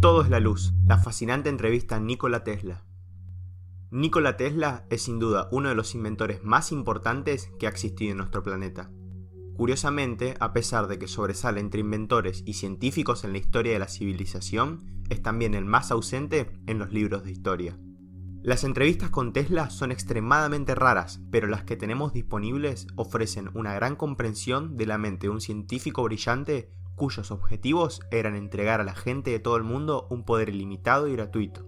Todo es la luz, la fascinante entrevista a Nikola Tesla. Nikola Tesla es sin duda uno de los inventores más importantes que ha existido en nuestro planeta. Curiosamente, a pesar de que sobresale entre inventores y científicos en la historia de la civilización, es también el más ausente en los libros de historia. Las entrevistas con Tesla son extremadamente raras, pero las que tenemos disponibles ofrecen una gran comprensión de la mente de un científico brillante cuyos objetivos eran entregar a la gente de todo el mundo un poder ilimitado y gratuito.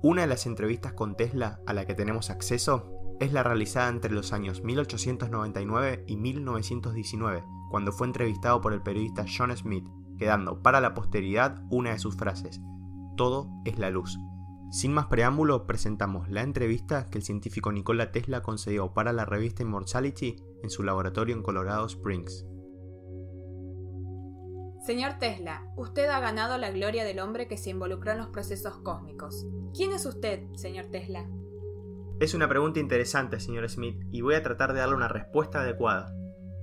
Una de las entrevistas con Tesla a la que tenemos acceso es la realizada entre los años 1899 y 1919, cuando fue entrevistado por el periodista John Smith, quedando para la posteridad una de sus frases, Todo es la luz. Sin más preámbulo, presentamos la entrevista que el científico Nikola Tesla concedió para la revista Immortality en su laboratorio en Colorado Springs. Señor Tesla, usted ha ganado la gloria del hombre que se involucró en los procesos cósmicos. ¿Quién es usted, señor Tesla? Es una pregunta interesante, señor Smith, y voy a tratar de darle una respuesta adecuada.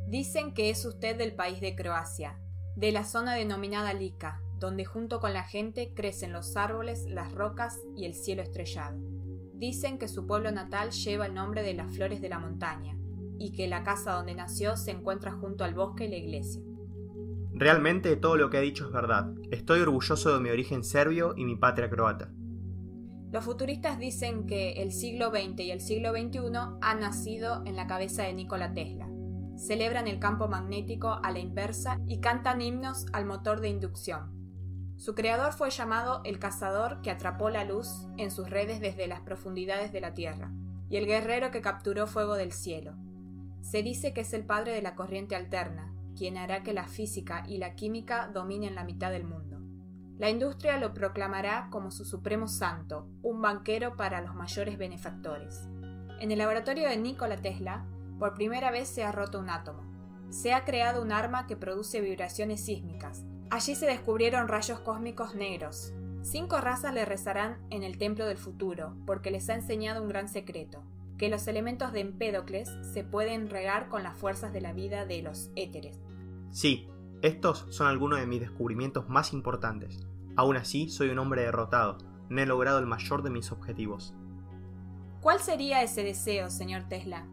Dicen que es usted del país de Croacia, de la zona denominada Lika, donde junto con la gente crecen los árboles, las rocas y el cielo estrellado. Dicen que su pueblo natal lleva el nombre de las flores de la montaña, y que la casa donde nació se encuentra junto al bosque y la iglesia. Realmente todo lo que ha dicho es verdad. Estoy orgulloso de mi origen serbio y mi patria croata. Los futuristas dicen que el siglo XX y el siglo XXI han nacido en la cabeza de Nikola Tesla. Celebran el campo magnético a la inversa y cantan himnos al motor de inducción. Su creador fue llamado el cazador que atrapó la luz en sus redes desde las profundidades de la Tierra, y el guerrero que capturó fuego del cielo. Se dice que es el padre de la corriente alterna, quien hará que la física y la química dominen la mitad del mundo. La industria lo proclamará como su supremo santo, un banquero para los mayores benefactores. En el laboratorio de Nikola Tesla, por primera vez se ha roto un átomo. Se ha creado un arma que produce vibraciones sísmicas. Allí se descubrieron rayos cósmicos negros. Cinco razas le rezarán en el templo del futuro, porque les ha enseñado un gran secreto, que los elementos de Empédocles se pueden regar con las fuerzas de la vida de los éteres. Sí, estos son algunos de mis descubrimientos más importantes. Aún así, soy un hombre derrotado. No he logrado el mayor de mis objetivos. ¿Cuál sería ese deseo, señor Tesla?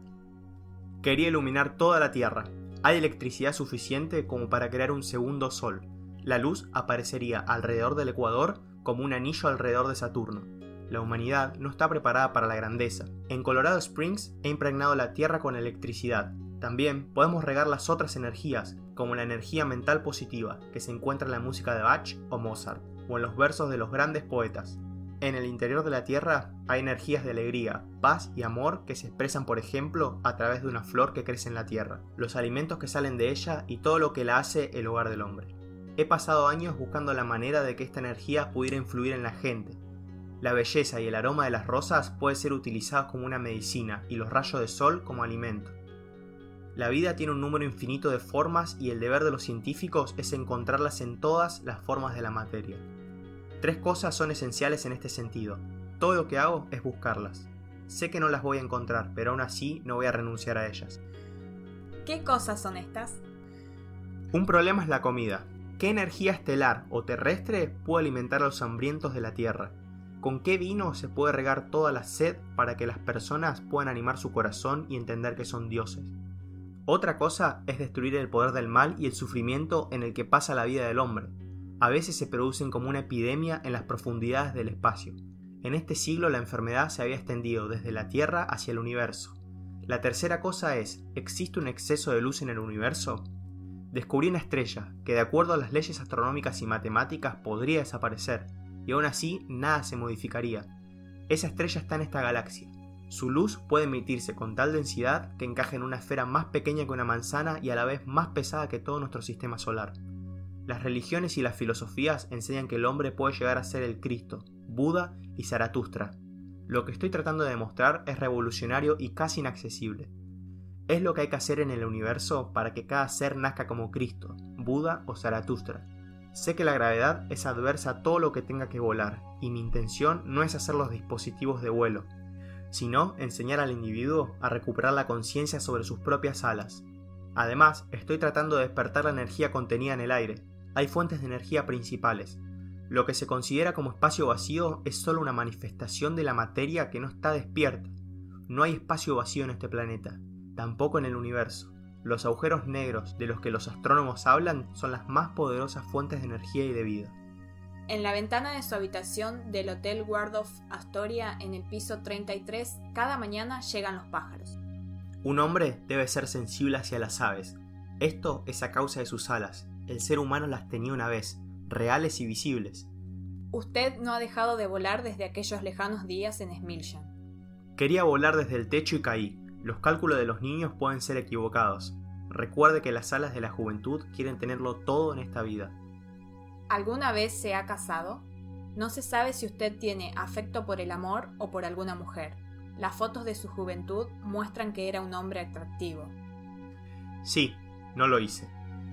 Quería iluminar toda la Tierra. Hay electricidad suficiente como para crear un segundo Sol. La luz aparecería alrededor del Ecuador como un anillo alrededor de Saturno. La humanidad no está preparada para la grandeza. En Colorado Springs he impregnado la Tierra con electricidad también podemos regar las otras energías, como la energía mental positiva, que se encuentra en la música de Bach o Mozart, o en los versos de los grandes poetas. En el interior de la Tierra hay energías de alegría, paz y amor que se expresan, por ejemplo, a través de una flor que crece en la Tierra, los alimentos que salen de ella y todo lo que la hace el hogar del hombre. He pasado años buscando la manera de que esta energía pudiera influir en la gente. La belleza y el aroma de las rosas puede ser utilizados como una medicina y los rayos de sol como alimento. La vida tiene un número infinito de formas y el deber de los científicos es encontrarlas en todas las formas de la materia. Tres cosas son esenciales en este sentido. Todo lo que hago es buscarlas. Sé que no las voy a encontrar, pero aún así no voy a renunciar a ellas. ¿Qué cosas son estas? Un problema es la comida. ¿Qué energía estelar o terrestre puede alimentar a los hambrientos de la Tierra? ¿Con qué vino se puede regar toda la sed para que las personas puedan animar su corazón y entender que son dioses? Otra cosa es destruir el poder del mal y el sufrimiento en el que pasa la vida del hombre. A veces se producen como una epidemia en las profundidades del espacio. En este siglo la enfermedad se había extendido desde la Tierra hacia el universo. La tercera cosa es, ¿existe un exceso de luz en el universo? Descubrí una estrella que de acuerdo a las leyes astronómicas y matemáticas podría desaparecer, y aún así nada se modificaría. Esa estrella está en esta galaxia, su luz puede emitirse con tal densidad que encaje en una esfera más pequeña que una manzana y a la vez más pesada que todo nuestro sistema solar. Las religiones y las filosofías enseñan que el hombre puede llegar a ser el Cristo, Buda y Zaratustra. Lo que estoy tratando de demostrar es revolucionario y casi inaccesible. Es lo que hay que hacer en el universo para que cada ser nazca como Cristo, Buda o Zaratustra. Sé que la gravedad es adversa a todo lo que tenga que volar, y mi intención no es hacer los dispositivos de vuelo, sino enseñar al individuo a recuperar la conciencia sobre sus propias alas. Además, estoy tratando de despertar la energía contenida en el aire. Hay fuentes de energía principales. Lo que se considera como espacio vacío es solo una manifestación de la materia que no está despierta. No hay espacio vacío en este planeta, tampoco en el universo. Los agujeros negros de los que los astrónomos hablan son las más poderosas fuentes de energía y de vida. En la ventana de su habitación del Hotel Waldorf Astoria en el piso 33, cada mañana llegan los pájaros. Un hombre debe ser sensible hacia las aves. Esto es a causa de sus alas. El ser humano las tenía una vez, reales y visibles. Usted no ha dejado de volar desde aquellos lejanos días en Smiljan. Quería volar desde el techo y caí. Los cálculos de los niños pueden ser equivocados. Recuerde que las alas de la juventud quieren tenerlo todo en esta vida. ¿Alguna vez se ha casado? No se sabe si usted tiene afecto por el amor o por alguna mujer. Las fotos de su juventud muestran que era un hombre atractivo. Sí, no lo hice.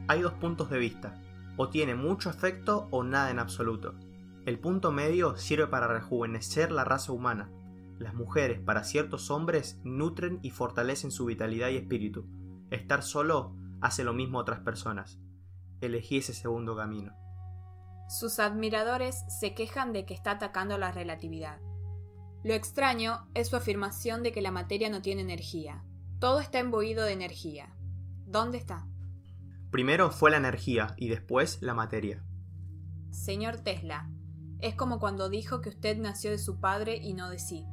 Hay dos puntos de vista. O tiene mucho afecto o nada en absoluto. El punto medio sirve para rejuvenecer la raza humana, las mujeres, para ciertos hombres, nutren y fortalecen su vitalidad y espíritu. Estar solo hace lo mismo a otras personas. Elegí ese segundo camino. Sus admiradores se quejan de que está atacando la relatividad. Lo extraño es su afirmación de que la materia no tiene energía. Todo está embuido de energía. ¿Dónde está? Primero fue la energía y después la materia. Señor Tesla, es como cuando dijo que usted nació de su padre y no de sí.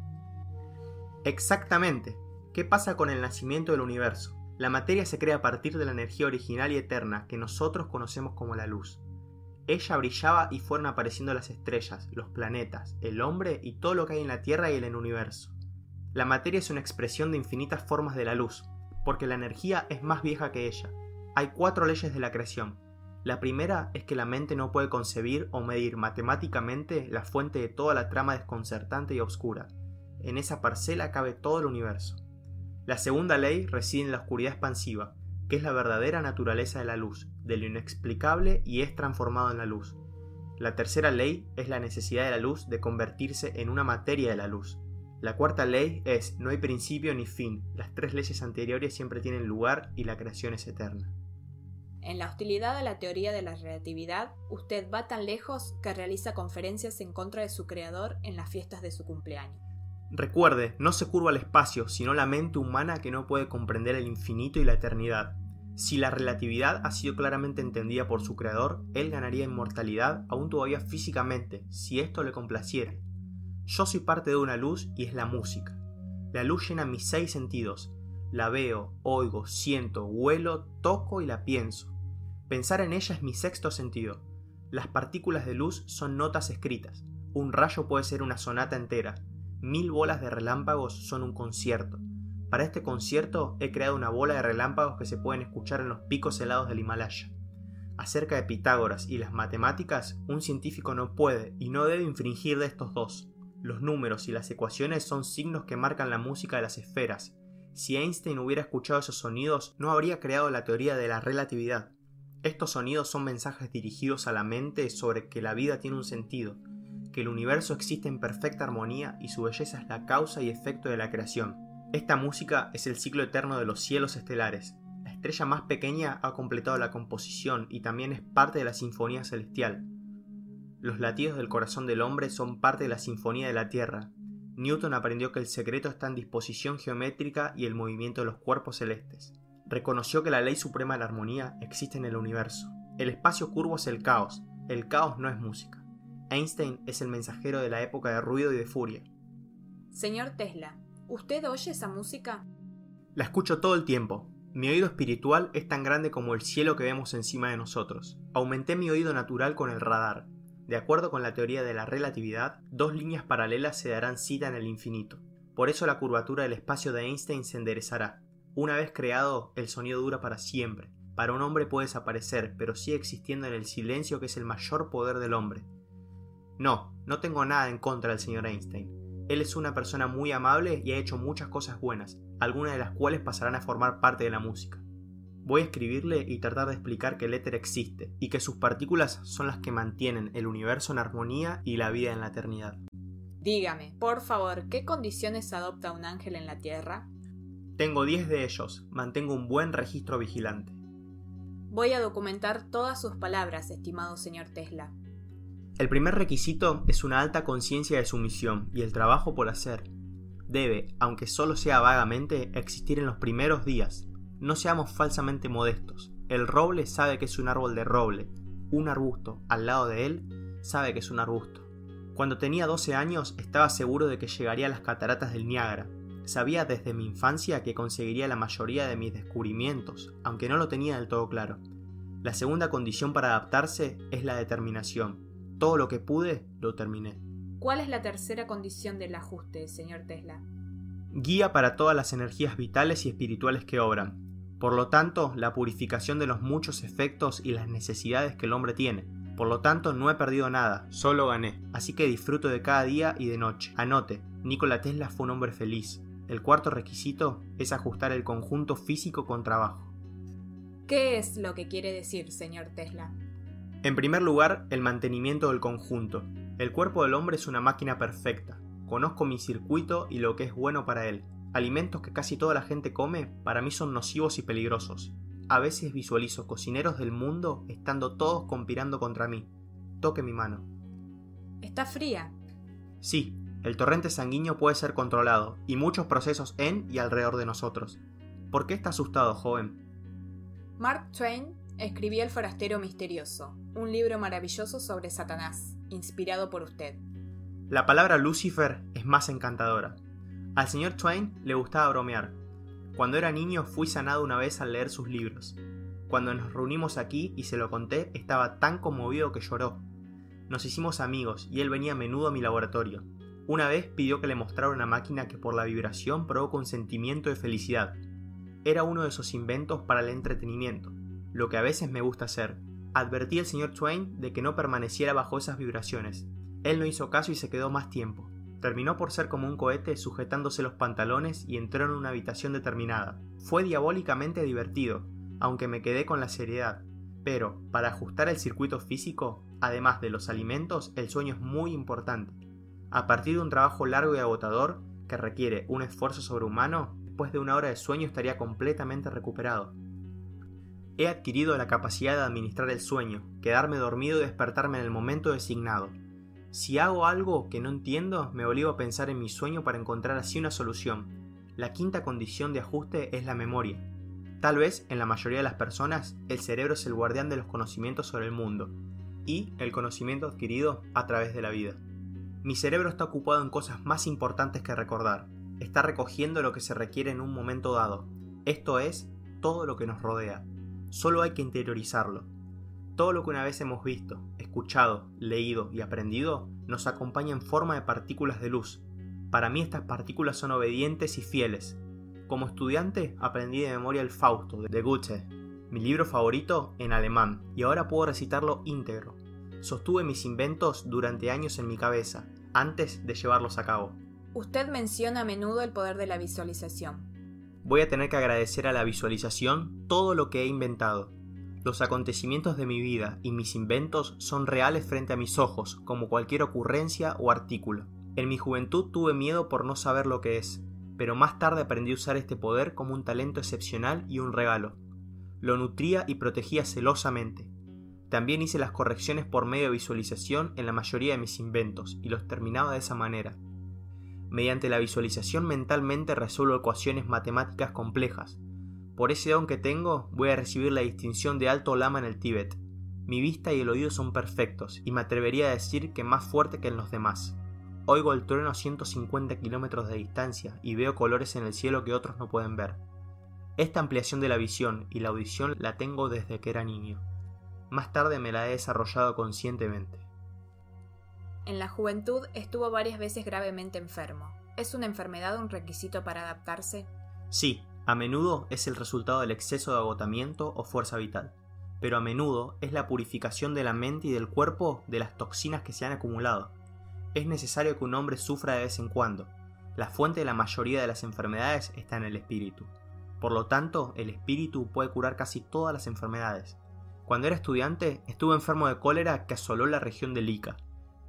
Exactamente. ¿Qué pasa con el nacimiento del universo? La materia se crea a partir de la energía original y eterna que nosotros conocemos como la luz. Ella brillaba y fueron apareciendo las estrellas, los planetas, el hombre y todo lo que hay en la Tierra y en el universo. La materia es una expresión de infinitas formas de la luz, porque la energía es más vieja que ella. Hay cuatro leyes de la creación. La primera es que la mente no puede concebir o medir matemáticamente la fuente de toda la trama desconcertante y oscura, en esa parcela cabe todo el universo. La segunda ley reside en la oscuridad expansiva, que es la verdadera naturaleza de la luz, de lo inexplicable y es transformado en la luz. La tercera ley es la necesidad de la luz de convertirse en una materia de la luz. La cuarta ley es no hay principio ni fin, las tres leyes anteriores siempre tienen lugar y la creación es eterna. En la hostilidad a la teoría de la relatividad, usted va tan lejos que realiza conferencias en contra de su creador en las fiestas de su cumpleaños. Recuerde, no se curva al espacio, sino la mente humana que no puede comprender el infinito y la eternidad. Si la relatividad ha sido claramente entendida por su creador, él ganaría inmortalidad aún todavía físicamente, si esto le complaciere. Yo soy parte de una luz y es la música. La luz llena mis seis sentidos. La veo, oigo, siento, huelo, toco y la pienso. Pensar en ella es mi sexto sentido. Las partículas de luz son notas escritas. Un rayo puede ser una sonata entera, Mil bolas de relámpagos son un concierto. Para este concierto he creado una bola de relámpagos que se pueden escuchar en los picos helados del Himalaya. Acerca de Pitágoras y las matemáticas, un científico no puede y no debe infringir de estos dos. Los números y las ecuaciones son signos que marcan la música de las esferas. Si Einstein hubiera escuchado esos sonidos, no habría creado la teoría de la relatividad. Estos sonidos son mensajes dirigidos a la mente sobre que la vida tiene un sentido, que el universo existe en perfecta armonía y su belleza es la causa y efecto de la creación. Esta música es el ciclo eterno de los cielos estelares. La estrella más pequeña ha completado la composición y también es parte de la sinfonía celestial. Los latidos del corazón del hombre son parte de la sinfonía de la Tierra. Newton aprendió que el secreto está en disposición geométrica y el movimiento de los cuerpos celestes. Reconoció que la ley suprema de la armonía existe en el universo. El espacio curvo es el caos. El caos no es música. Einstein es el mensajero de la época de ruido y de furia. Señor Tesla, ¿usted oye esa música? La escucho todo el tiempo. Mi oído espiritual es tan grande como el cielo que vemos encima de nosotros. Aumenté mi oído natural con el radar. De acuerdo con la teoría de la relatividad, dos líneas paralelas se darán cita en el infinito. Por eso la curvatura del espacio de Einstein se enderezará. Una vez creado, el sonido dura para siempre. Para un hombre puede desaparecer, pero sigue existiendo en el silencio que es el mayor poder del hombre. No, no tengo nada en contra del señor Einstein. Él es una persona muy amable y ha hecho muchas cosas buenas, algunas de las cuales pasarán a formar parte de la música. Voy a escribirle y tratar de explicar que el éter existe y que sus partículas son las que mantienen el universo en armonía y la vida en la eternidad. Dígame, por favor, ¿qué condiciones adopta un ángel en la Tierra? Tengo 10 de ellos. Mantengo un buen registro vigilante. Voy a documentar todas sus palabras, estimado señor Tesla. El primer requisito es una alta conciencia de su misión y el trabajo por hacer. Debe, aunque solo sea vagamente, existir en los primeros días. No seamos falsamente modestos. El roble sabe que es un árbol de roble. Un arbusto al lado de él sabe que es un arbusto. Cuando tenía 12 años estaba seguro de que llegaría a las cataratas del Niágara. Sabía desde mi infancia que conseguiría la mayoría de mis descubrimientos, aunque no lo tenía del todo claro. La segunda condición para adaptarse es la determinación. Todo lo que pude, lo terminé. ¿Cuál es la tercera condición del ajuste, señor Tesla? Guía para todas las energías vitales y espirituales que obran. Por lo tanto, la purificación de los muchos efectos y las necesidades que el hombre tiene por lo tanto, no he perdido nada, solo gané. Así que disfruto de cada día y de noche. Anote, Nikola Tesla fue un hombre feliz. El cuarto requisito es ajustar el conjunto físico con trabajo. ¿Qué es lo que quiere decir, señor Tesla? En primer lugar, el mantenimiento del conjunto. El cuerpo del hombre es una máquina perfecta. Conozco mi circuito y lo que es bueno para él. Alimentos que casi toda la gente come para mí son nocivos y peligrosos. A veces visualizo cocineros del mundo estando todos conspirando contra mí. Toque mi mano. ¿Está fría? Sí, el torrente sanguíneo puede ser controlado y muchos procesos en y alrededor de nosotros. ¿Por qué está asustado, joven? Mark Twain escribió El forastero misterioso, un libro maravilloso sobre Satanás, inspirado por usted. La palabra Lucifer es más encantadora. Al señor Twain le gustaba bromear, cuando era niño fui sanado una vez al leer sus libros. Cuando nos reunimos aquí y se lo conté, estaba tan conmovido que lloró. Nos hicimos amigos y él venía a menudo a mi laboratorio. Una vez pidió que le mostrara una máquina que por la vibración provoca un sentimiento de felicidad. Era uno de esos inventos para el entretenimiento, lo que a veces me gusta hacer. Advertí al señor Twain de que no permaneciera bajo esas vibraciones. Él no hizo caso y se quedó más tiempo. Terminó por ser como un cohete sujetándose los pantalones y entró en una habitación determinada. Fue diabólicamente divertido, aunque me quedé con la seriedad. Pero, para ajustar el circuito físico, además de los alimentos, el sueño es muy importante. A partir de un trabajo largo y agotador, que requiere un esfuerzo sobrehumano, después de una hora de sueño estaría completamente recuperado. He adquirido la capacidad de administrar el sueño, quedarme dormido y despertarme en el momento designado. Si hago algo que no entiendo, me obligo a pensar en mi sueño para encontrar así una solución. La quinta condición de ajuste es la memoria. Tal vez, en la mayoría de las personas, el cerebro es el guardián de los conocimientos sobre el mundo y el conocimiento adquirido a través de la vida. Mi cerebro está ocupado en cosas más importantes que recordar. Está recogiendo lo que se requiere en un momento dado. Esto es todo lo que nos rodea. Solo hay que interiorizarlo. Todo lo que una vez hemos visto, escuchado, leído y aprendido nos acompaña en forma de partículas de luz. Para mí estas partículas son obedientes y fieles. Como estudiante aprendí de memoria el Fausto de Goethe, mi libro favorito en alemán, y ahora puedo recitarlo íntegro. Sostuve mis inventos durante años en mi cabeza, antes de llevarlos a cabo. Usted menciona a menudo el poder de la visualización. Voy a tener que agradecer a la visualización todo lo que he inventado, los acontecimientos de mi vida y mis inventos son reales frente a mis ojos, como cualquier ocurrencia o artículo. En mi juventud tuve miedo por no saber lo que es, pero más tarde aprendí a usar este poder como un talento excepcional y un regalo. Lo nutría y protegía celosamente. También hice las correcciones por medio de visualización en la mayoría de mis inventos y los terminaba de esa manera. Mediante la visualización mentalmente resuelvo ecuaciones matemáticas complejas, por ese don que tengo, voy a recibir la distinción de alto lama en el Tíbet. Mi vista y el oído son perfectos, y me atrevería a decir que más fuerte que en los demás. Oigo el trueno a 150 kilómetros de distancia y veo colores en el cielo que otros no pueden ver. Esta ampliación de la visión y la audición la tengo desde que era niño. Más tarde me la he desarrollado conscientemente. En la juventud estuvo varias veces gravemente enfermo. ¿Es una enfermedad un requisito para adaptarse? Sí, a menudo es el resultado del exceso de agotamiento o fuerza vital, pero a menudo es la purificación de la mente y del cuerpo de las toxinas que se han acumulado. Es necesario que un hombre sufra de vez en cuando. La fuente de la mayoría de las enfermedades está en el espíritu. Por lo tanto, el espíritu puede curar casi todas las enfermedades. Cuando era estudiante, estuve enfermo de cólera que asoló la región de Ica.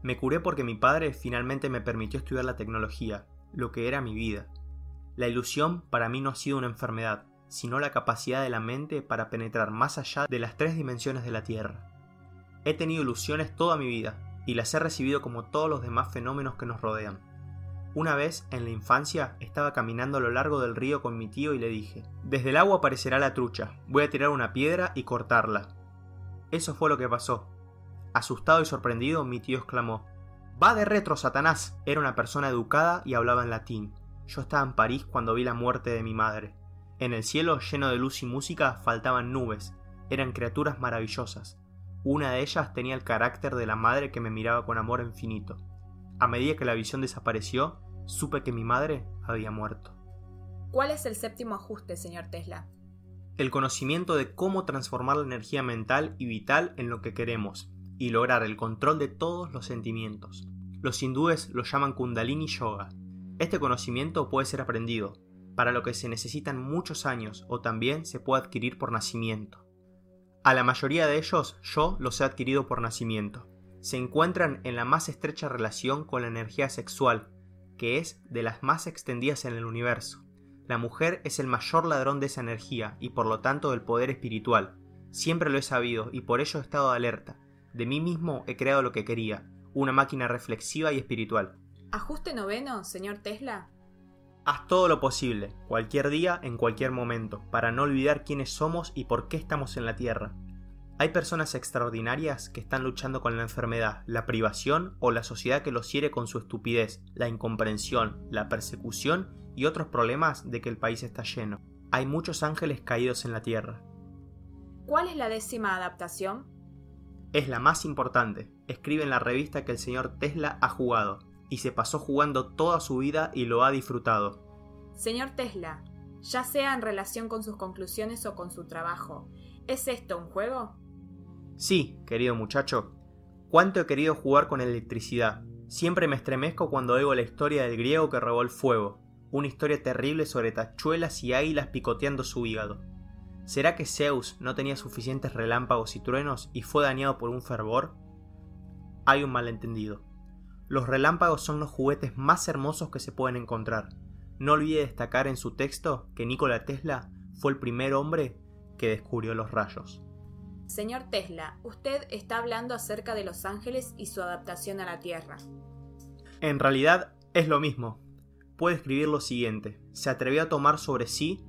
Me curé porque mi padre finalmente me permitió estudiar la tecnología, lo que era mi vida. La ilusión para mí no ha sido una enfermedad, sino la capacidad de la mente para penetrar más allá de las tres dimensiones de la Tierra. He tenido ilusiones toda mi vida, y las he recibido como todos los demás fenómenos que nos rodean. Una vez, en la infancia, estaba caminando a lo largo del río con mi tío y le dije, desde el agua aparecerá la trucha, voy a tirar una piedra y cortarla. Eso fue lo que pasó. Asustado y sorprendido, mi tío exclamó, Va de retro, Satanás. Era una persona educada y hablaba en latín. Yo estaba en París cuando vi la muerte de mi madre. En el cielo, lleno de luz y música, faltaban nubes. Eran criaturas maravillosas. Una de ellas tenía el carácter de la madre que me miraba con amor infinito. A medida que la visión desapareció, supe que mi madre había muerto. ¿Cuál es el séptimo ajuste, señor Tesla? El conocimiento de cómo transformar la energía mental y vital en lo que queremos, y lograr el control de todos los sentimientos. Los hindúes lo llaman Kundalini Yoga. Este conocimiento puede ser aprendido, para lo que se necesitan muchos años o también se puede adquirir por nacimiento. A la mayoría de ellos yo los he adquirido por nacimiento. Se encuentran en la más estrecha relación con la energía sexual, que es de las más extendidas en el universo. La mujer es el mayor ladrón de esa energía y por lo tanto del poder espiritual. Siempre lo he sabido y por ello he estado alerta, de mí mismo he creado lo que quería, una máquina reflexiva y espiritual. ¿Ajuste noveno, señor Tesla? Haz todo lo posible, cualquier día, en cualquier momento, para no olvidar quiénes somos y por qué estamos en la Tierra. Hay personas extraordinarias que están luchando con la enfermedad, la privación o la sociedad que los hiere con su estupidez, la incomprensión, la persecución y otros problemas de que el país está lleno. Hay muchos ángeles caídos en la Tierra. ¿Cuál es la décima adaptación? Es la más importante, escribe en la revista que el señor Tesla ha jugado, y se pasó jugando toda su vida y lo ha disfrutado. Señor Tesla, ya sea en relación con sus conclusiones o con su trabajo, ¿es esto un juego? Sí, querido muchacho. Cuánto he querido jugar con electricidad. Siempre me estremezco cuando oigo la historia del griego que robó el fuego, una historia terrible sobre tachuelas y águilas picoteando su hígado. ¿Será que Zeus no tenía suficientes relámpagos y truenos y fue dañado por un fervor? Hay un malentendido. Los relámpagos son los juguetes más hermosos que se pueden encontrar. No olvide destacar en su texto que Nikola Tesla fue el primer hombre que descubrió los rayos. Señor Tesla, usted está hablando acerca de los ángeles y su adaptación a la Tierra. En realidad es lo mismo. Puede escribir lo siguiente. Se atrevió a tomar sobre sí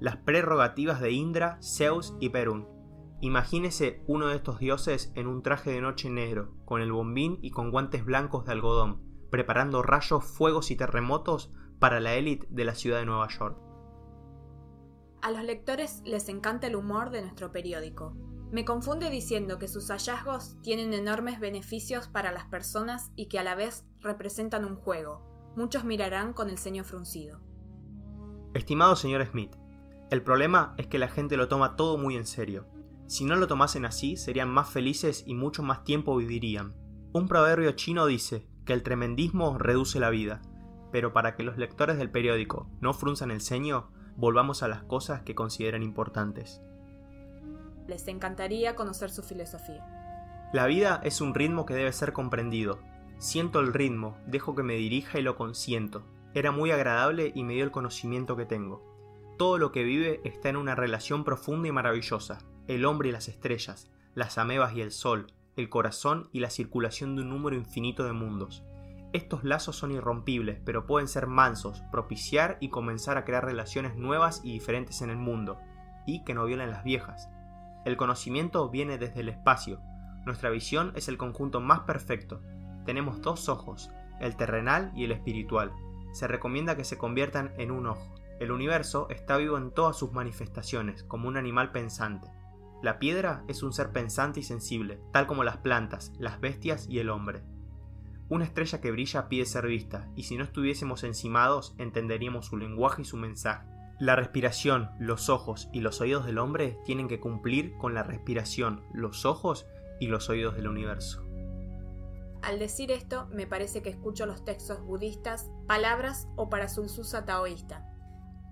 las prerrogativas de Indra, Zeus y Perún. Imagínese uno de estos dioses en un traje de noche negro, con el bombín y con guantes blancos de algodón, preparando rayos, fuegos y terremotos para la élite de la ciudad de Nueva York. A los lectores les encanta el humor de nuestro periódico. Me confunde diciendo que sus hallazgos tienen enormes beneficios para las personas y que a la vez representan un juego. Muchos mirarán con el ceño fruncido. Estimado señor Smith, el problema es que la gente lo toma todo muy en serio. Si no lo tomasen así, serían más felices y mucho más tiempo vivirían. Un proverbio chino dice que el tremendismo reduce la vida, pero para que los lectores del periódico no frunzan el ceño, volvamos a las cosas que consideran importantes. Les encantaría conocer su filosofía. La vida es un ritmo que debe ser comprendido. Siento el ritmo, dejo que me dirija y lo consiento. Era muy agradable y me dio el conocimiento que tengo. Todo lo que vive está en una relación profunda y maravillosa. El hombre y las estrellas, las amebas y el sol, el corazón y la circulación de un número infinito de mundos. Estos lazos son irrompibles, pero pueden ser mansos, propiciar y comenzar a crear relaciones nuevas y diferentes en el mundo, y que no violen las viejas. El conocimiento viene desde el espacio. Nuestra visión es el conjunto más perfecto. Tenemos dos ojos, el terrenal y el espiritual. Se recomienda que se conviertan en un ojo. El universo está vivo en todas sus manifestaciones, como un animal pensante. La piedra es un ser pensante y sensible, tal como las plantas, las bestias y el hombre. Una estrella que brilla pide ser vista, y si no estuviésemos encimados entenderíamos su lenguaje y su mensaje. La respiración, los ojos y los oídos del hombre tienen que cumplir con la respiración, los ojos y los oídos del universo. Al decir esto, me parece que escucho los textos budistas, palabras o para Sulsusa taoísta,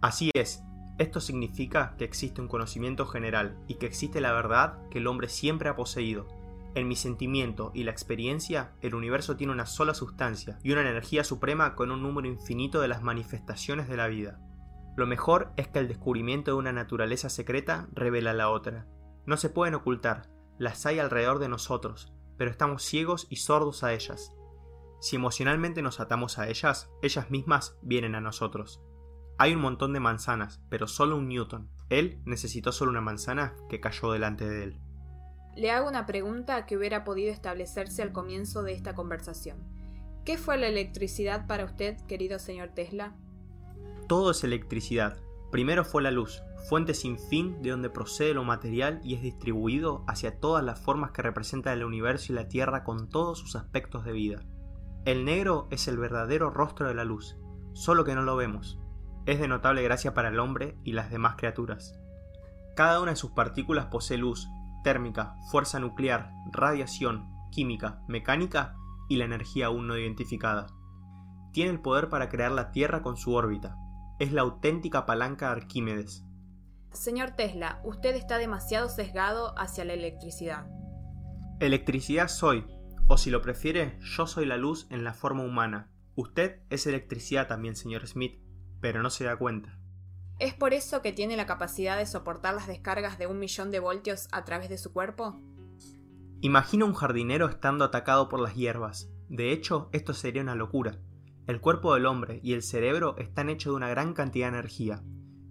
Así es, esto significa que existe un conocimiento general y que existe la verdad que el hombre siempre ha poseído. En mi sentimiento y la experiencia, el universo tiene una sola sustancia y una energía suprema con un número infinito de las manifestaciones de la vida. Lo mejor es que el descubrimiento de una naturaleza secreta revela la otra. No se pueden ocultar, las hay alrededor de nosotros, pero estamos ciegos y sordos a ellas. Si emocionalmente nos atamos a ellas, ellas mismas vienen a nosotros. Hay un montón de manzanas, pero solo un Newton. Él necesitó solo una manzana que cayó delante de él. Le hago una pregunta que hubiera podido establecerse al comienzo de esta conversación. ¿Qué fue la electricidad para usted, querido señor Tesla? Todo es electricidad. Primero fue la luz, fuente sin fin de donde procede lo material y es distribuido hacia todas las formas que representan el universo y la Tierra con todos sus aspectos de vida. El negro es el verdadero rostro de la luz, solo que no lo vemos. Es de notable gracia para el hombre y las demás criaturas. Cada una de sus partículas posee luz, térmica, fuerza nuclear, radiación, química, mecánica y la energía aún no identificada. Tiene el poder para crear la Tierra con su órbita. Es la auténtica palanca de Arquímedes. Señor Tesla, usted está demasiado sesgado hacia la electricidad. Electricidad soy, o si lo prefiere, yo soy la luz en la forma humana. Usted es electricidad también, señor Smith, pero no se da cuenta. ¿Es por eso que tiene la capacidad de soportar las descargas de un millón de voltios a través de su cuerpo? Imagina un jardinero estando atacado por las hierbas. De hecho, esto sería una locura. El cuerpo del hombre y el cerebro están hechos de una gran cantidad de energía.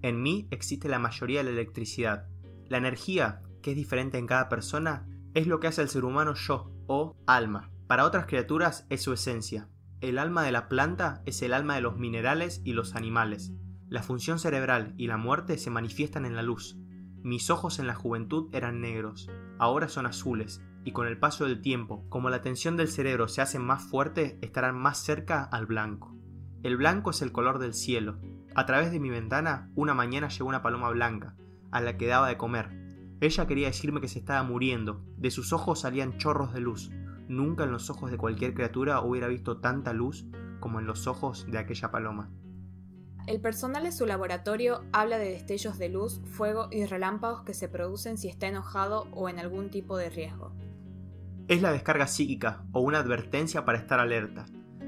En mí existe la mayoría de la electricidad. La energía, que es diferente en cada persona, es lo que hace al ser humano yo, o alma. Para otras criaturas es su esencia. El alma de la planta es el alma de los minerales y los animales. La función cerebral y la muerte se manifiestan en la luz. Mis ojos en la juventud eran negros, ahora son azules, y con el paso del tiempo, como la tensión del cerebro se hace más fuerte, estarán más cerca al blanco. El blanco es el color del cielo. A través de mi ventana, una mañana llegó una paloma blanca, a la que daba de comer. Ella quería decirme que se estaba muriendo, de sus ojos salían chorros de luz. Nunca en los ojos de cualquier criatura hubiera visto tanta luz como en los ojos de aquella paloma. El personal de su laboratorio habla de destellos de luz, fuego y relámpagos que se producen si está enojado o en algún tipo de riesgo. Es la descarga psíquica o una advertencia para estar alerta.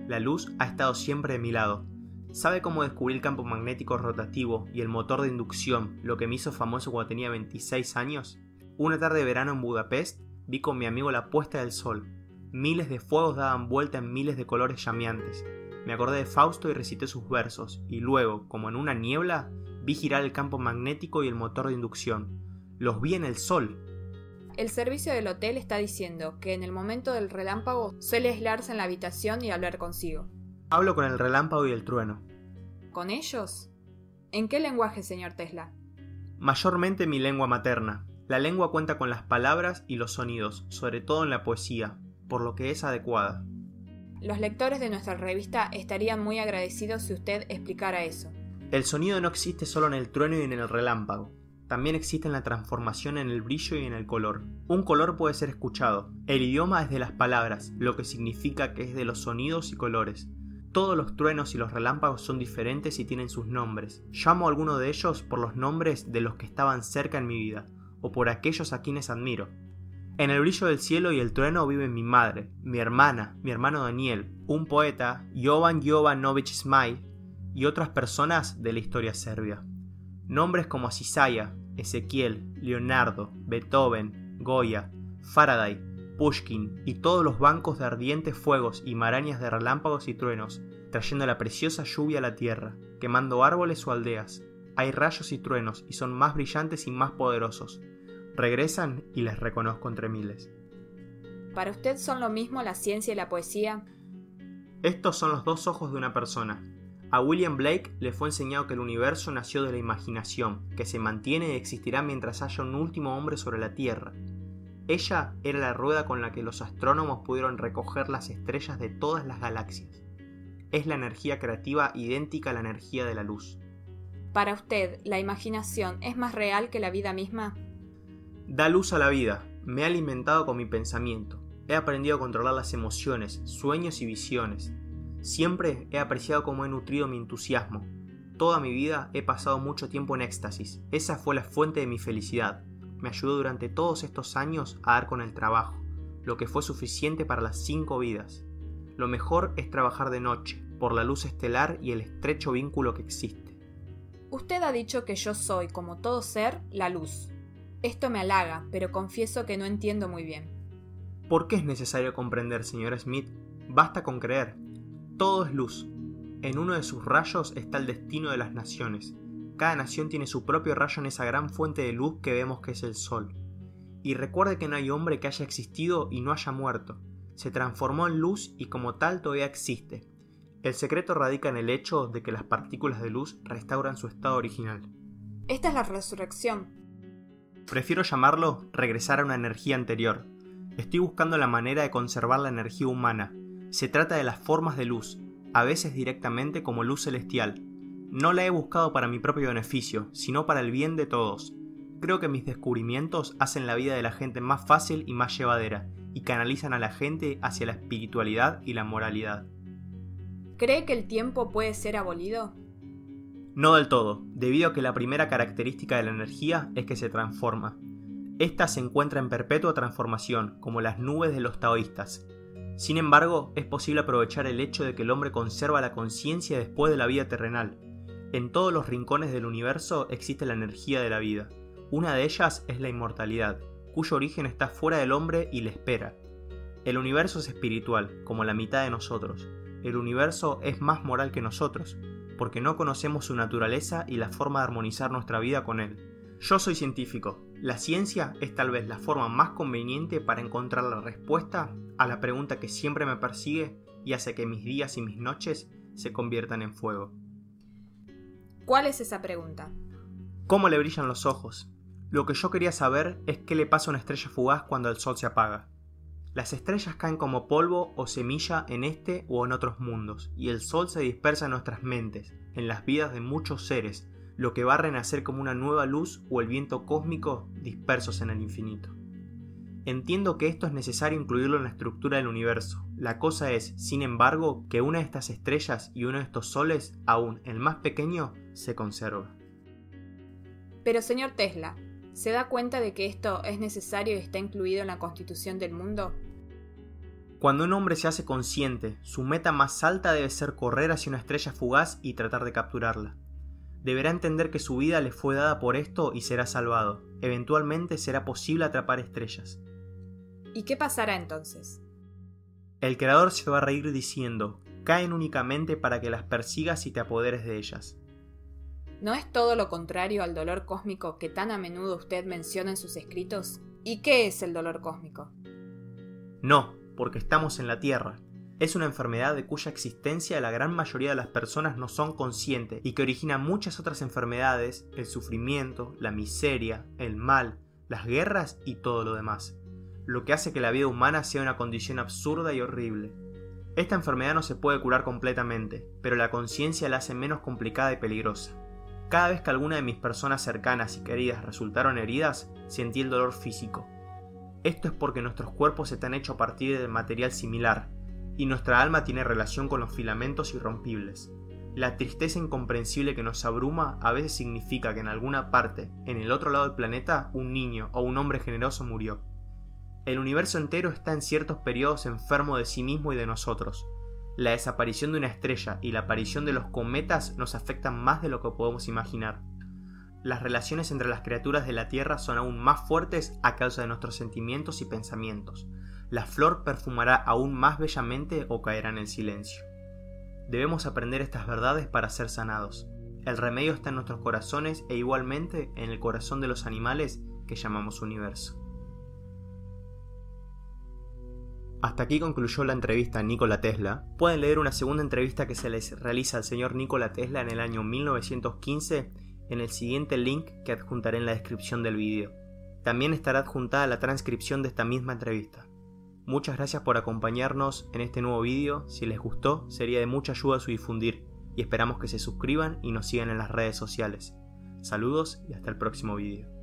La luz ha estado siempre de mi lado. ¿Sabe cómo descubrí el campo magnético rotativo y el motor de inducción, lo que me hizo famoso cuando tenía 26 años? Una tarde de verano en Budapest vi con mi amigo la puesta del sol. Miles de fuegos daban vuelta en miles de colores llameantes. Me acordé de Fausto y recité sus versos, y luego, como en una niebla, vi girar el campo magnético y el motor de inducción. Los vi en el sol. El servicio del hotel está diciendo que en el momento del relámpago suele aislarse en la habitación y hablar consigo. Hablo con el relámpago y el trueno. ¿Con ellos? ¿En qué lenguaje, señor Tesla? Mayormente mi lengua materna. La lengua cuenta con las palabras y los sonidos, sobre todo en la poesía, por lo que es adecuada. Los lectores de nuestra revista estarían muy agradecidos si usted explicara eso. El sonido no existe solo en el trueno y en el relámpago. También existe en la transformación en el brillo y en el color. Un color puede ser escuchado. El idioma es de las palabras, lo que significa que es de los sonidos y colores. Todos los truenos y los relámpagos son diferentes y tienen sus nombres. Llamo a alguno de ellos por los nombres de los que estaban cerca en mi vida, o por aquellos a quienes admiro. En el brillo del cielo y el trueno viven mi madre, mi hermana, mi hermano Daniel, un poeta, Jovan Jovanovich Smile, y otras personas de la historia serbia. Nombres como Cisaya, Ezequiel, Leonardo, Beethoven, Goya, Faraday, Pushkin y todos los bancos de ardientes fuegos y marañas de relámpagos y truenos, trayendo la preciosa lluvia a la tierra, quemando árboles o aldeas. Hay rayos y truenos y son más brillantes y más poderosos, regresan y les reconozco entre miles. ¿Para usted son lo mismo la ciencia y la poesía? Estos son los dos ojos de una persona. A William Blake le fue enseñado que el universo nació de la imaginación, que se mantiene y existirá mientras haya un último hombre sobre la Tierra. Ella era la rueda con la que los astrónomos pudieron recoger las estrellas de todas las galaxias. Es la energía creativa idéntica a la energía de la luz. Para usted, ¿la imaginación es más real que la vida misma? Da luz a la vida, me ha alimentado con mi pensamiento, he aprendido a controlar las emociones, sueños y visiones. Siempre he apreciado cómo he nutrido mi entusiasmo. Toda mi vida he pasado mucho tiempo en éxtasis, esa fue la fuente de mi felicidad. Me ayudó durante todos estos años a dar con el trabajo, lo que fue suficiente para las cinco vidas. Lo mejor es trabajar de noche, por la luz estelar y el estrecho vínculo que existe. Usted ha dicho que yo soy, como todo ser, la luz. Esto me halaga, pero confieso que no entiendo muy bien. ¿Por qué es necesario comprender, señor Smith? Basta con creer. Todo es luz. En uno de sus rayos está el destino de las naciones. Cada nación tiene su propio rayo en esa gran fuente de luz que vemos que es el Sol. Y recuerde que no hay hombre que haya existido y no haya muerto. Se transformó en luz y como tal todavía existe. El secreto radica en el hecho de que las partículas de luz restauran su estado original. Esta es la resurrección. Prefiero llamarlo regresar a una energía anterior. Estoy buscando la manera de conservar la energía humana. Se trata de las formas de luz, a veces directamente como luz celestial. No la he buscado para mi propio beneficio, sino para el bien de todos. Creo que mis descubrimientos hacen la vida de la gente más fácil y más llevadera, y canalizan a la gente hacia la espiritualidad y la moralidad. ¿Cree que el tiempo puede ser abolido? No del todo, debido a que la primera característica de la energía es que se transforma. Esta se encuentra en perpetua transformación, como las nubes de los taoístas. Sin embargo, es posible aprovechar el hecho de que el hombre conserva la conciencia después de la vida terrenal. En todos los rincones del universo existe la energía de la vida. Una de ellas es la inmortalidad, cuyo origen está fuera del hombre y le espera. El universo es espiritual, como la mitad de nosotros. El universo es más moral que nosotros, porque no conocemos su naturaleza y la forma de armonizar nuestra vida con él. Yo soy científico. La ciencia es tal vez la forma más conveniente para encontrar la respuesta a la pregunta que siempre me persigue y hace que mis días y mis noches se conviertan en fuego. ¿Cuál es esa pregunta? ¿Cómo le brillan los ojos? Lo que yo quería saber es qué le pasa a una estrella fugaz cuando el sol se apaga. Las estrellas caen como polvo o semilla en este o en otros mundos, y el sol se dispersa en nuestras mentes, en las vidas de muchos seres, lo que va a renacer como una nueva luz o el viento cósmico dispersos en el infinito. Entiendo que esto es necesario incluirlo en la estructura del universo. La cosa es, sin embargo, que una de estas estrellas y uno de estos soles, aún el más pequeño, se conserva. Pero señor Tesla, ¿se da cuenta de que esto es necesario y está incluido en la constitución del mundo? Cuando un hombre se hace consciente, su meta más alta debe ser correr hacia una estrella fugaz y tratar de capturarla. Deberá entender que su vida le fue dada por esto y será salvado. Eventualmente será posible atrapar estrellas. ¿Y qué pasará entonces? El creador se va a reír diciendo, caen únicamente para que las persigas y te apoderes de ellas. ¿No es todo lo contrario al dolor cósmico que tan a menudo usted menciona en sus escritos? ¿Y qué es el dolor cósmico? No, porque estamos en la Tierra. Es una enfermedad de cuya existencia la gran mayoría de las personas no son conscientes y que origina muchas otras enfermedades, el sufrimiento, la miseria, el mal, las guerras y todo lo demás, lo que hace que la vida humana sea una condición absurda y horrible. Esta enfermedad no se puede curar completamente, pero la conciencia la hace menos complicada y peligrosa. Cada vez que alguna de mis personas cercanas y queridas resultaron heridas, sentí el dolor físico, esto es porque nuestros cuerpos están hechos a partir de material similar, y nuestra alma tiene relación con los filamentos irrompibles. La tristeza incomprensible que nos abruma a veces significa que en alguna parte, en el otro lado del planeta, un niño o un hombre generoso murió. El universo entero está en ciertos periodos enfermo de sí mismo y de nosotros. La desaparición de una estrella y la aparición de los cometas nos afectan más de lo que podemos imaginar las relaciones entre las criaturas de la Tierra son aún más fuertes a causa de nuestros sentimientos y pensamientos. La flor perfumará aún más bellamente o caerá en el silencio. Debemos aprender estas verdades para ser sanados. El remedio está en nuestros corazones e igualmente en el corazón de los animales que llamamos universo. Hasta aquí concluyó la entrevista a Nikola Tesla. Pueden leer una segunda entrevista que se les realiza al señor Nikola Tesla en el año 1915 en el siguiente link que adjuntaré en la descripción del vídeo. También estará adjuntada la transcripción de esta misma entrevista. Muchas gracias por acompañarnos en este nuevo vídeo, si les gustó sería de mucha ayuda su difundir y esperamos que se suscriban y nos sigan en las redes sociales. Saludos y hasta el próximo vídeo.